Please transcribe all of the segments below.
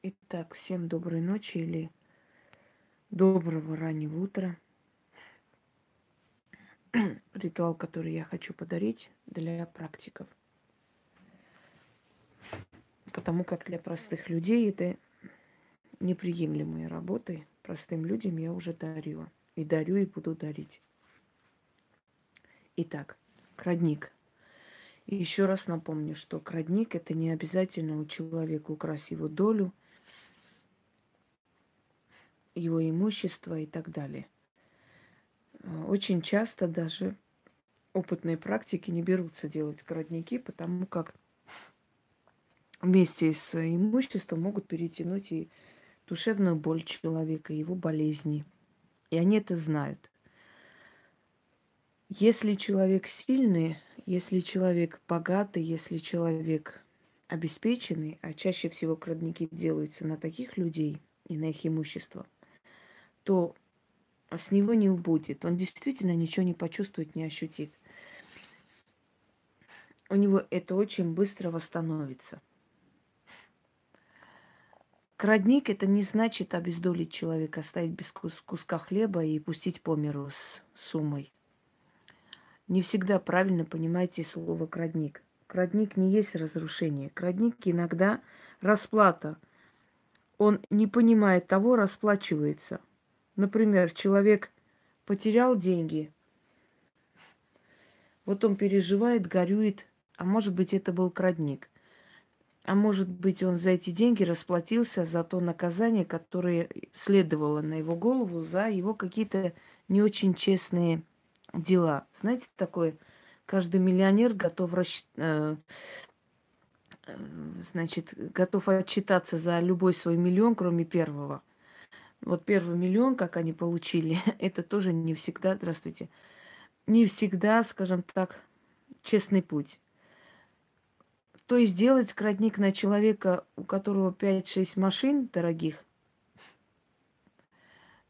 Итак, всем доброй ночи или доброго раннего утра. Ритуал, который я хочу подарить для практиков. Потому как для простых людей это неприемлемые работы. Простым людям я уже дарила. И дарю, и буду дарить. Итак, крадник – и еще раз напомню, что крадник это не обязательно у человека украсть его долю, его имущество и так далее. Очень часто даже опытные практики не берутся делать крадники, потому как вместе с имуществом могут перетянуть и душевную боль человека, его болезни. И они это знают. Если человек сильный, если человек богатый, если человек обеспеченный, а чаще всего крадники делаются на таких людей и на их имущество, то с него не убудет. Он действительно ничего не почувствует, не ощутит. У него это очень быстро восстановится. Крадник это не значит обездолить человека, оставить без куска хлеба и пустить по миру с суммой не всегда правильно понимаете слово крадник. Крадник не есть разрушение. Крадник иногда расплата. Он не понимает того, расплачивается. Например, человек потерял деньги. Вот он переживает, горюет. А может быть, это был крадник. А может быть, он за эти деньги расплатился за то наказание, которое следовало на его голову за его какие-то не очень честные дела. Знаете, такое, каждый миллионер готов расщ... Э, э, значит, готов отчитаться за любой свой миллион, кроме первого. Вот первый миллион, как они получили, это тоже не всегда, здравствуйте, не всегда, скажем так, честный путь. То есть делать крадник на человека, у которого 5-6 машин дорогих,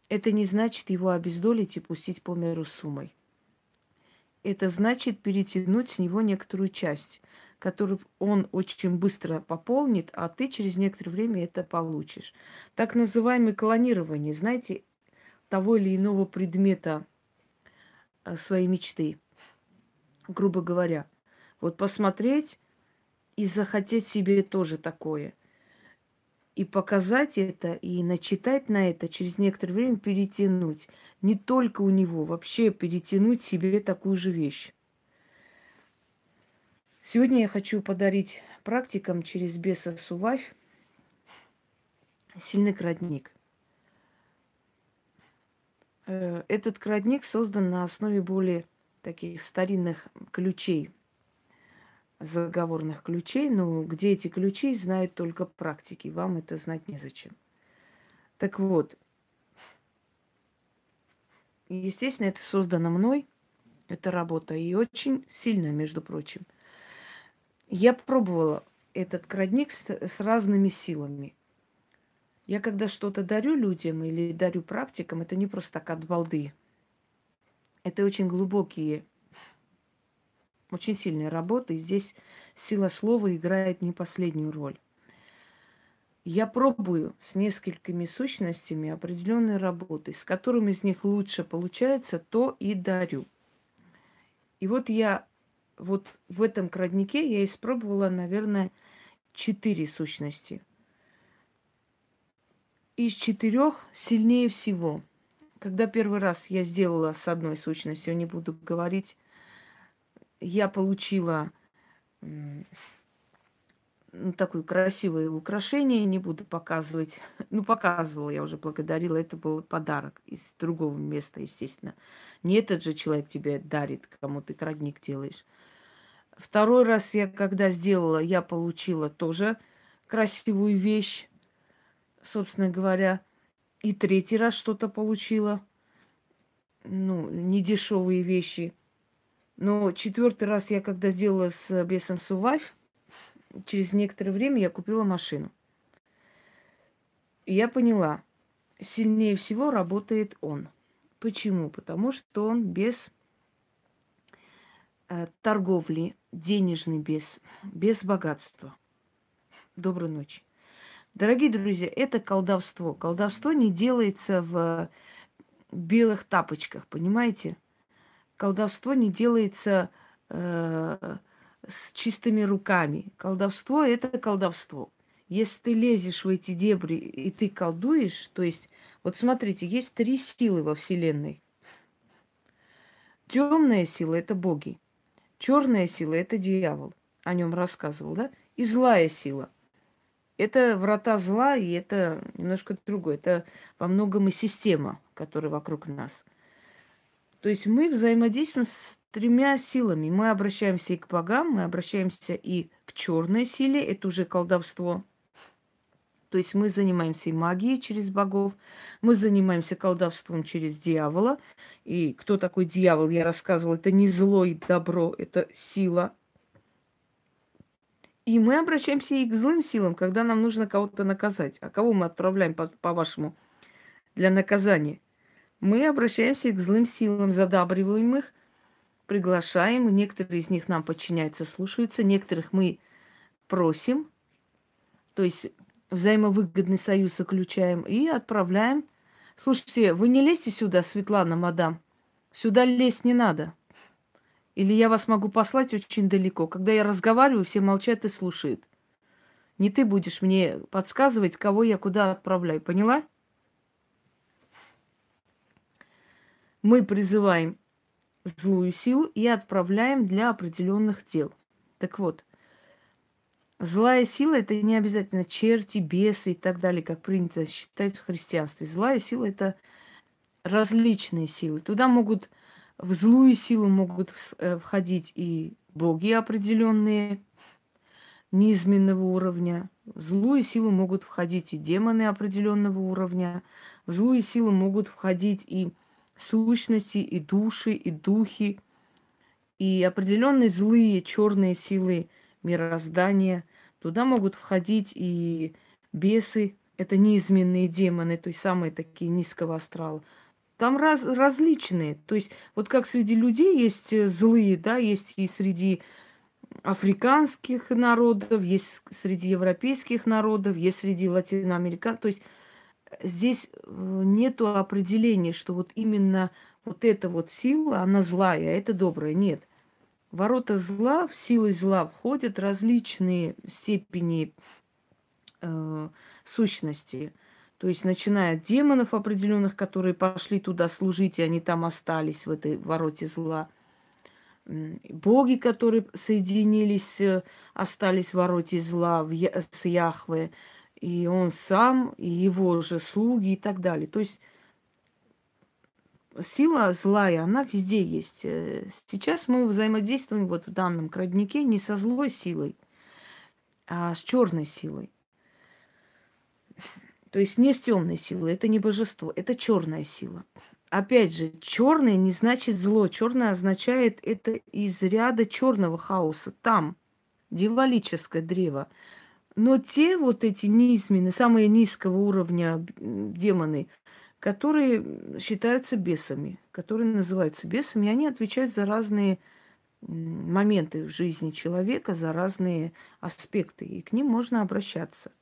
это не значит его обездолить и пустить по миру суммой это значит перетянуть с него некоторую часть, которую он очень быстро пополнит, а ты через некоторое время это получишь. Так называемое клонирование, знаете, того или иного предмета э, своей мечты, грубо говоря. Вот посмотреть и захотеть себе тоже такое и показать это, и начитать на это, через некоторое время перетянуть. Не только у него, вообще перетянуть себе такую же вещь. Сегодня я хочу подарить практикам через беса Сувавь сильный крадник. Э, этот крадник создан на основе более таких старинных ключей – заговорных ключей, но где эти ключи, знают только практики. Вам это знать незачем. Так вот, естественно, это создано мной, эта работа, и очень сильно, между прочим. Я пробовала этот крадник с, с разными силами. Я когда что-то дарю людям или дарю практикам, это не просто так от балды. Это очень глубокие очень сильная работа, и здесь сила слова играет не последнюю роль. Я пробую с несколькими сущностями определенные работы, с которыми из них лучше получается, то и дарю. И вот я вот в этом краднике я испробовала, наверное, четыре сущности. Из четырех сильнее всего. Когда первый раз я сделала с одной сущностью, не буду говорить, я получила ну, такое красивое украшение, не буду показывать. Ну, показывала, я уже благодарила. Это был подарок из другого места, естественно. Не этот же человек тебе дарит, кому ты крадник делаешь. Второй раз я, когда сделала, я получила тоже красивую вещь, собственно говоря. И третий раз что-то получила. Ну, недешевые вещи – но четвертый раз я, когда сделала с бесом Сувайф, через некоторое время я купила машину. Я поняла, сильнее всего работает он. Почему? Потому что он без э, торговли, денежный без, без богатства. Доброй ночи. Дорогие друзья, это колдовство. Колдовство не делается в белых тапочках, понимаете? Колдовство не делается э, с чистыми руками. Колдовство это колдовство. Если ты лезешь в эти дебри и ты колдуешь, то есть, вот смотрите, есть три силы во Вселенной. Темная сила это боги. Черная сила это дьявол. О нем рассказывал, да? И злая сила. Это врата зла, и это немножко другое. Это во многом и система, которая вокруг нас. То есть мы взаимодействуем с тремя силами. Мы обращаемся и к богам, мы обращаемся и к черной силе, это уже колдовство. То есть мы занимаемся и магией через богов, мы занимаемся колдовством через дьявола. И кто такой дьявол, я рассказывала, это не зло и добро, это сила. И мы обращаемся и к злым силам, когда нам нужно кого-то наказать. А кого мы отправляем, по-вашему, для наказания? Мы обращаемся к злым силам, задабриваем их, приглашаем. Некоторые из них нам подчиняются, слушаются. Некоторых мы просим. То есть взаимовыгодный союз заключаем и отправляем. Слушайте, вы не лезьте сюда, Светлана, мадам. Сюда лезть не надо. Или я вас могу послать очень далеко. Когда я разговариваю, все молчат и слушают. Не ты будешь мне подсказывать, кого я куда отправляю. Поняла? Мы призываем злую силу и отправляем для определенных дел. Так вот, Злая сила это не обязательно черти, бесы и так далее, как принято считать в христианстве. Злая сила это различные силы. Туда могут в злую силу могут э, входить и боги определенные, низменного уровня. В злую силу могут входить и демоны определенного уровня. В злую силу могут входить и сущности, и души, и духи, и определенные злые черные силы мироздания. Туда могут входить и бесы, это неизменные демоны, то есть самые такие низкого астрала. Там раз, различные. То есть вот как среди людей есть э, злые, да, есть и среди африканских народов, есть среди европейских народов, есть среди латиноамериканцев. То есть здесь э, нету определения, что вот именно вот эта вот сила, она злая, а это добрая. Нет ворота зла, в силы зла входят различные степени э, сущности. То есть, начиная от демонов определенных, которые пошли туда служить, и они там остались в этой вороте зла. Боги, которые соединились, э, остались в вороте зла в, с Яхве, и он сам, и его же слуги и так далее. То есть сила злая, она везде есть. Э, сейчас мы взаимодействуем вот в данном краднике не со злой силой, а с черной силой. То есть не с темной силой, это не божество, это черная сила. Опять же, черный не значит зло. Черное означает это из ряда черного хаоса. Там дьяволическое древо. Но те вот эти низменные, самые низкого уровня демоны, которые считаются бесами, которые называются бесами, они отвечают за разные моменты в жизни человека, за разные аспекты, и к ним можно обращаться.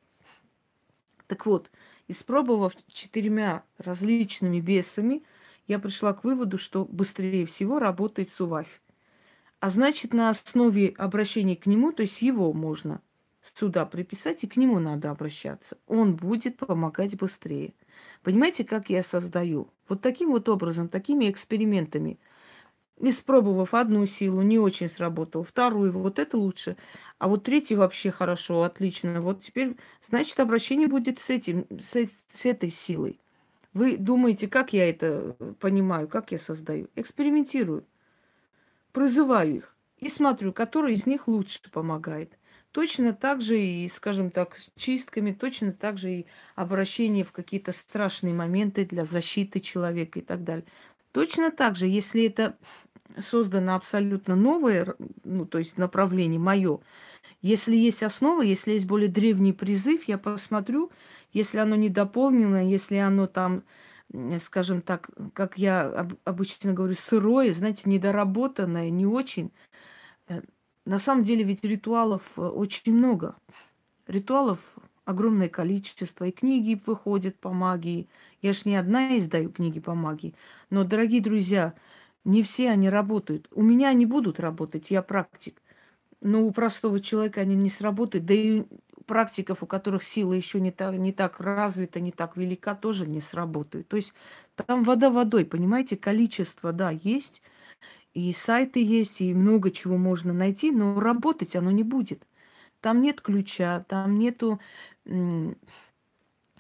Так вот, испробовав четырьмя различными бесами, я пришла к выводу, что быстрее всего работает сувавь. А значит, на основе обращения к нему, то есть его можно сюда приписать, и к нему надо обращаться. Он будет помогать быстрее. Понимаете, как я создаю? Вот таким вот образом, такими экспериментами. Испробовав одну силу, не очень сработал, вторую, вот это лучше, а вот третий вообще хорошо, отлично. Вот теперь, значит, обращение будет с этим, с, с этой силой. Вы думаете, как я это понимаю, как я создаю? Экспериментирую, призываю их и смотрю, который из них лучше помогает. Точно так же и, скажем так, с чистками, точно так же и обращение в какие-то страшные моменты для защиты человека и так далее. Точно так же, если это создано абсолютно новое, ну, то есть направление мое, если есть основа, если есть более древний призыв, я посмотрю, если оно не дополнено, если оно там, скажем так, как я обычно говорю, сырое, знаете, недоработанное, не очень, э, на самом деле ведь ритуалов э, очень много. Ритуалов огромное количество, и книги выходят по магии. Я ж не одна издаю книги по магии. Но, дорогие друзья, не все они работают. У меня они будут работать, я практик. Но у простого человека они не сработают. Да и практиков, у которых сила еще не так, не так развита, не так велика, тоже не сработают. То есть там вода водой, понимаете, количество, да, есть, и сайты есть, и много чего можно найти, но работать оно не будет. Там нет ключа, там нету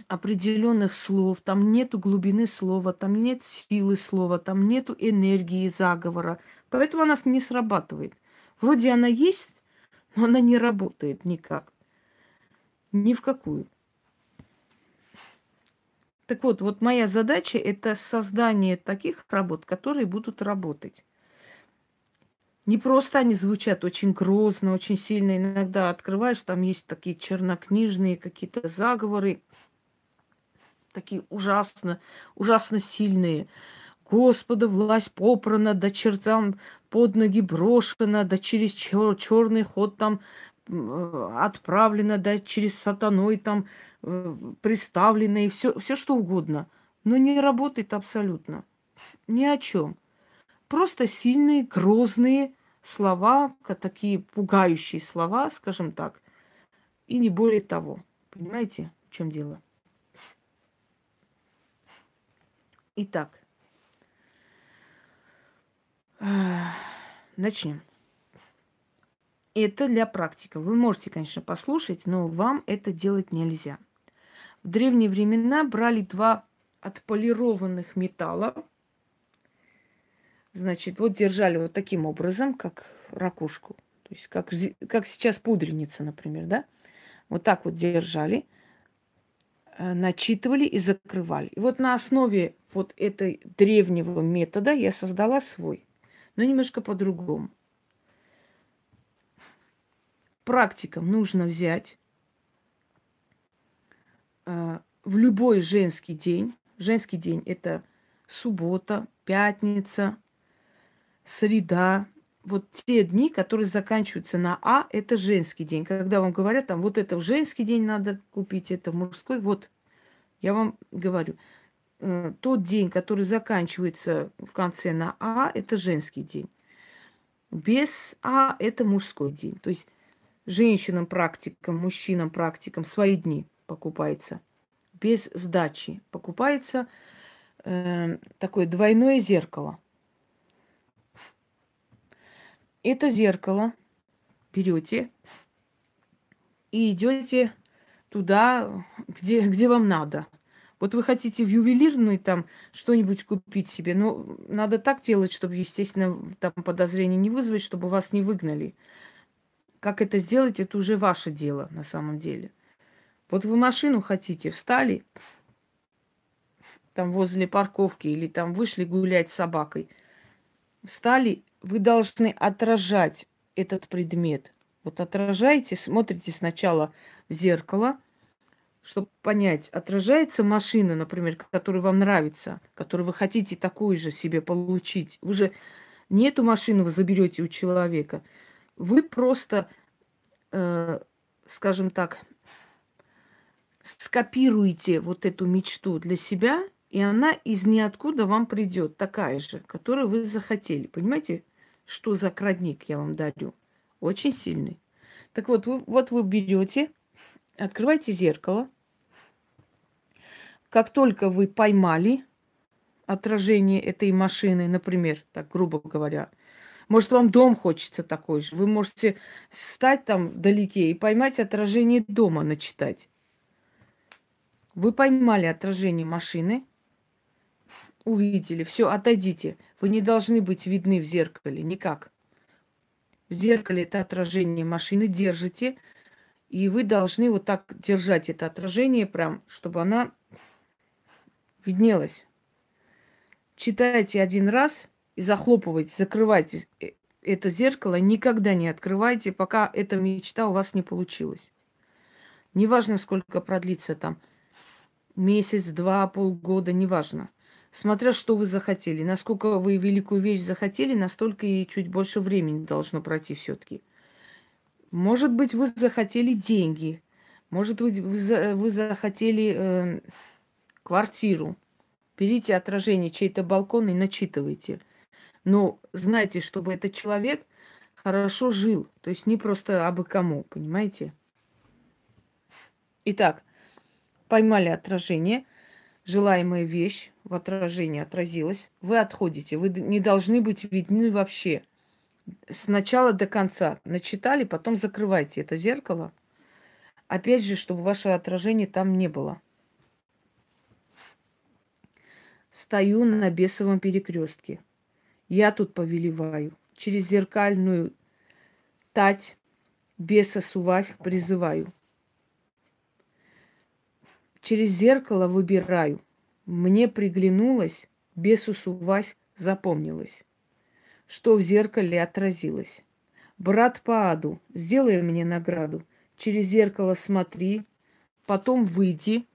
определенных слов, там нету глубины слова, там нет силы слова, там нету энергии заговора. Поэтому она не срабатывает. Вроде она есть, но она не работает никак. Ни в какую. Так вот, вот моя задача это создание таких работ, которые будут работать. Не просто они звучат очень грозно, очень сильно. Иногда открываешь, там есть такие чернокнижные какие-то заговоры, такие ужасно, ужасно сильные. Господа власть попрана, да чертам под ноги брошена, да через чер- черный ход там э, отправлена, да через сатаной там э, приставлена и все, все что угодно. Но не работает абсолютно. Ни о чем. Просто сильные, грозные слова, такие пугающие слова, скажем так, и не более того. Понимаете, в чем дело? Итак, начнем. Это для практиков. Вы можете, конечно, послушать, но вам это делать нельзя. В древние времена брали два отполированных металла, Значит, вот держали вот таким образом, как ракушку. То есть как, как сейчас пудреница, например, да? Вот так вот держали, э, начитывали и закрывали. И вот на основе вот этой древнего метода я создала свой, но немножко по-другому. Практикам нужно взять э, в любой женский день. Женский день это суббота, пятница, среда, вот те дни, которые заканчиваются на А, это женский день. Когда вам говорят, там, вот это в женский день надо купить, это мужской, вот, я вам говорю, э, тот день, который заканчивается в конце на А, это женский день. Без А это мужской день. То есть женщинам практикам, мужчинам практикам свои дни покупается. Без сдачи покупается э, такое двойное зеркало – это зеркало берете и идете туда, где, где вам надо. Вот вы хотите в ювелирный там что-нибудь купить себе, но надо так делать, чтобы, естественно, там подозрения не вызвать, чтобы вас не выгнали. Как это сделать, это уже ваше дело на самом деле. Вот вы машину хотите, встали там возле парковки или там вышли гулять с собакой, встали вы должны отражать этот предмет. Вот отражаете, смотрите сначала в зеркало, чтобы понять, отражается машина, например, которая вам нравится, которую вы хотите такую же себе получить. Вы же не эту машину вы заберете у человека. Вы просто, э, скажем так, скопируете вот эту мечту для себя, и она из ниоткуда вам придет, такая же, которую вы захотели. Понимаете? Что за крадник я вам дарю. Очень сильный. Так вот, вы, вот вы берете, открываете зеркало. Как только вы поймали отражение этой машины, например, так грубо говоря, может, вам дом хочется такой же. Вы можете стать там вдалеке и поймать отражение дома, начитать. Вы поймали отражение машины, увидели, все, отойдите. Вы не должны быть видны в зеркале, никак. В зеркале это отражение машины держите, и вы должны вот так держать это отражение, прям, чтобы она виднелась. Читайте один раз и захлопывайте, закрывайте э, это зеркало, никогда не открывайте, пока эта мечта у вас не получилась. Неважно, сколько продлится там, месяц, два, полгода, неважно. Смотря что вы захотели. Насколько вы великую вещь захотели, настолько и чуть больше времени должно пройти все-таки. Может быть, вы захотели деньги. Может быть, вы, вы захотели э, квартиру. Берите отражение чей-то балкон и начитывайте. Но знайте, чтобы этот человек хорошо жил. То есть не просто абы кому, понимаете? Итак, поймали отражение, желаемая вещь в отражении отразилась, вы отходите. Вы не должны быть видны вообще. С начала до конца. Начитали, потом закрывайте это зеркало. Опять же, чтобы ваше отражение там не было. Стою на бесовом перекрестке. Я тут повелеваю. Через зеркальную тать беса сувавь призываю. Через зеркало выбираю. Мне приглянулось, бесу сувавь запомнилось. Что в зеркале отразилось. Брат по аду, сделай мне награду. Через зеркало смотри, потом выйди,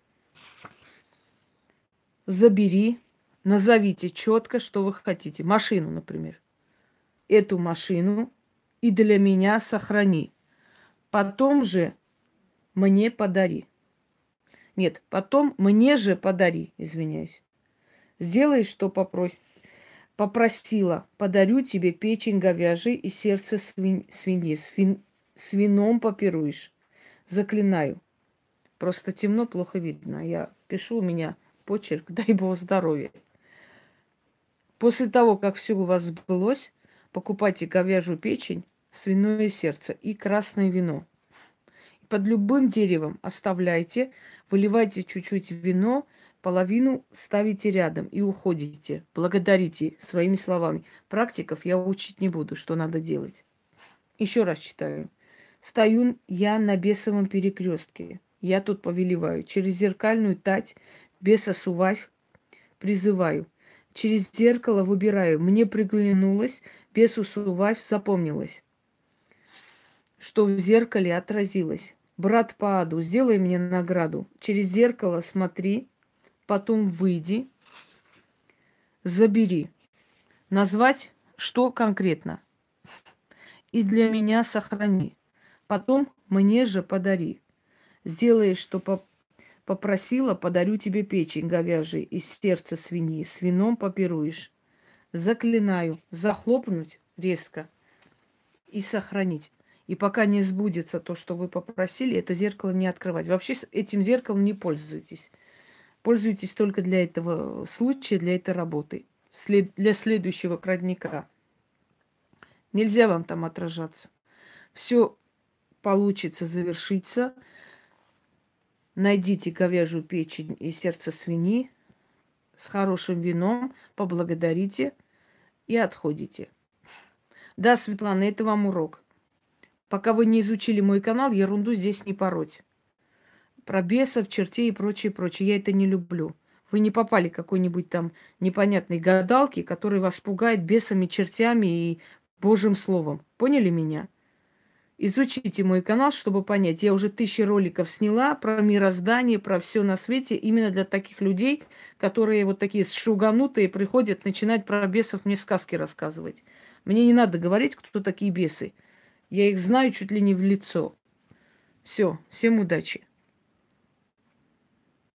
забери, назовите четко, что вы хотите. Машину, например. Эту машину и для меня сохрани. Потом же мне подари. Нет, потом мне же подари, извиняюсь. Сделай, что попросит. Попросила, подарю тебе печень говяжий и сердце свинь, свиньи. Свин, с вином попируешь. Заклинаю. Просто темно, плохо видно. Я пишу, у меня почерк, дай бог здоровья. После того, как все у вас сбылось, покупайте говяжью печень, свиное сердце и красное вино. Под любым деревом оставляйте, выливайте чуть-чуть вино, половину ставите рядом и уходите. Благодарите своими словами. Практиков я учить не буду, что надо делать. Еще раз читаю. Стою я на бесовом перекрестке. Я тут повелеваю. Через зеркальную тать беса сувавь призываю. Через зеркало выбираю. Мне приглянулось, бесу сувавь запомнилось, что в зеркале отразилось. Брат по аду, сделай мне награду. Через зеркало смотри, потом выйди, забери. Назвать, что конкретно. И для меня сохрани. Потом мне же подари. Сделай, что попросила, подарю тебе печень говяжий из сердца свиньи. С вином попируешь. Заклинаю захлопнуть резко и сохранить. И пока не сбудется то, что вы попросили, это зеркало не открывать. Вообще этим зеркалом не пользуйтесь. Пользуйтесь только для этого случая, для этой работы. След... Для следующего крадника. Нельзя вам там отражаться. Все получится завершиться, найдите говяжью печень и сердце свиньи с хорошим вином, поблагодарите и отходите. Да, Светлана, это вам урок. Пока вы не изучили мой канал, ерунду здесь не пороть. Про бесов, чертей и прочее, прочее. Я это не люблю. Вы не попали к какой-нибудь там непонятной гадалке, которая вас пугает бесами, чертями и Божьим словом. Поняли меня? Изучите мой канал, чтобы понять. Я уже тысячи роликов сняла про мироздание, про все на свете, именно для таких людей, которые вот такие шуганутые приходят начинать про бесов мне сказки рассказывать. Мне не надо говорить, кто такие бесы. Я их знаю чуть ли не в лицо. Все, всем удачи.